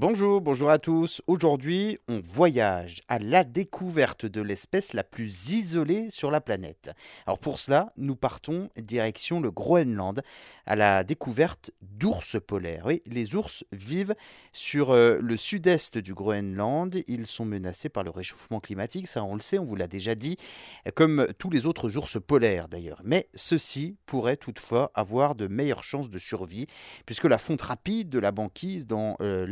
Bonjour, bonjour à tous. Aujourd'hui, on voyage à la découverte de l'espèce la plus isolée sur la planète. Alors pour cela, nous partons direction le Groenland à la découverte d'ours polaires. Les ours vivent sur euh, le sud-est du Groenland. Ils sont menacés par le réchauffement climatique, ça on le sait, on vous l'a déjà dit, comme tous les autres ours polaires d'ailleurs. Mais ceux-ci pourraient toutefois avoir de meilleures chances de survie puisque la fonte rapide de la banquise dans euh,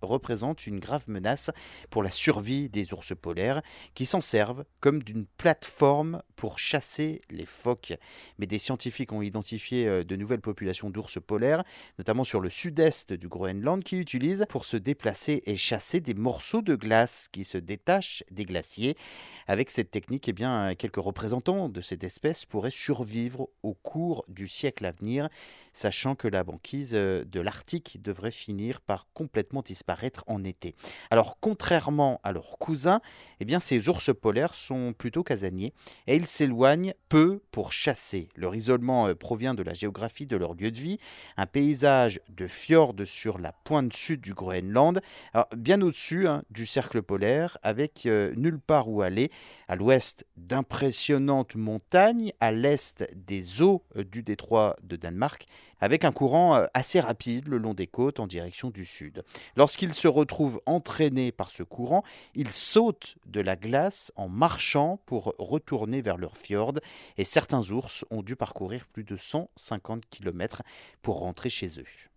représente une grave menace pour la survie des ours polaires qui s'en servent comme d'une plateforme pour chasser les phoques. Mais des scientifiques ont identifié euh, de nouvelles populations d'ours polaires, notamment sur le sud-est du Groenland, qui utilisent pour se déplacer et chasser des morceaux de glace qui se détachent des glaciers. Avec cette technique, eh bien, quelques représentants de cette espèce pourraient survivre au cours du siècle à venir, sachant que la banquise euh, de l'Arctique devrait finir par complètement disparaître en été. Alors contrairement à leurs cousins, eh bien ces ours polaires sont plutôt casaniers et ils s'éloignent peu pour chasser. Leur isolement euh, provient de la géographie de leur lieu de vie, un paysage de fjords sur la pointe sud du Groenland, bien au-dessus hein, du cercle polaire, avec euh, nulle part où aller, à l'ouest d'impressionnantes montagnes, à l'est des eaux euh, du détroit de Danemark, avec un courant assez rapide le long des côtes en direction du sud. Lorsqu'ils se retrouvent entraînés par ce courant, ils sautent de la glace en marchant pour retourner vers leur fjord et certains ours ont dû parcourir plus de 150 km pour rentrer chez eux.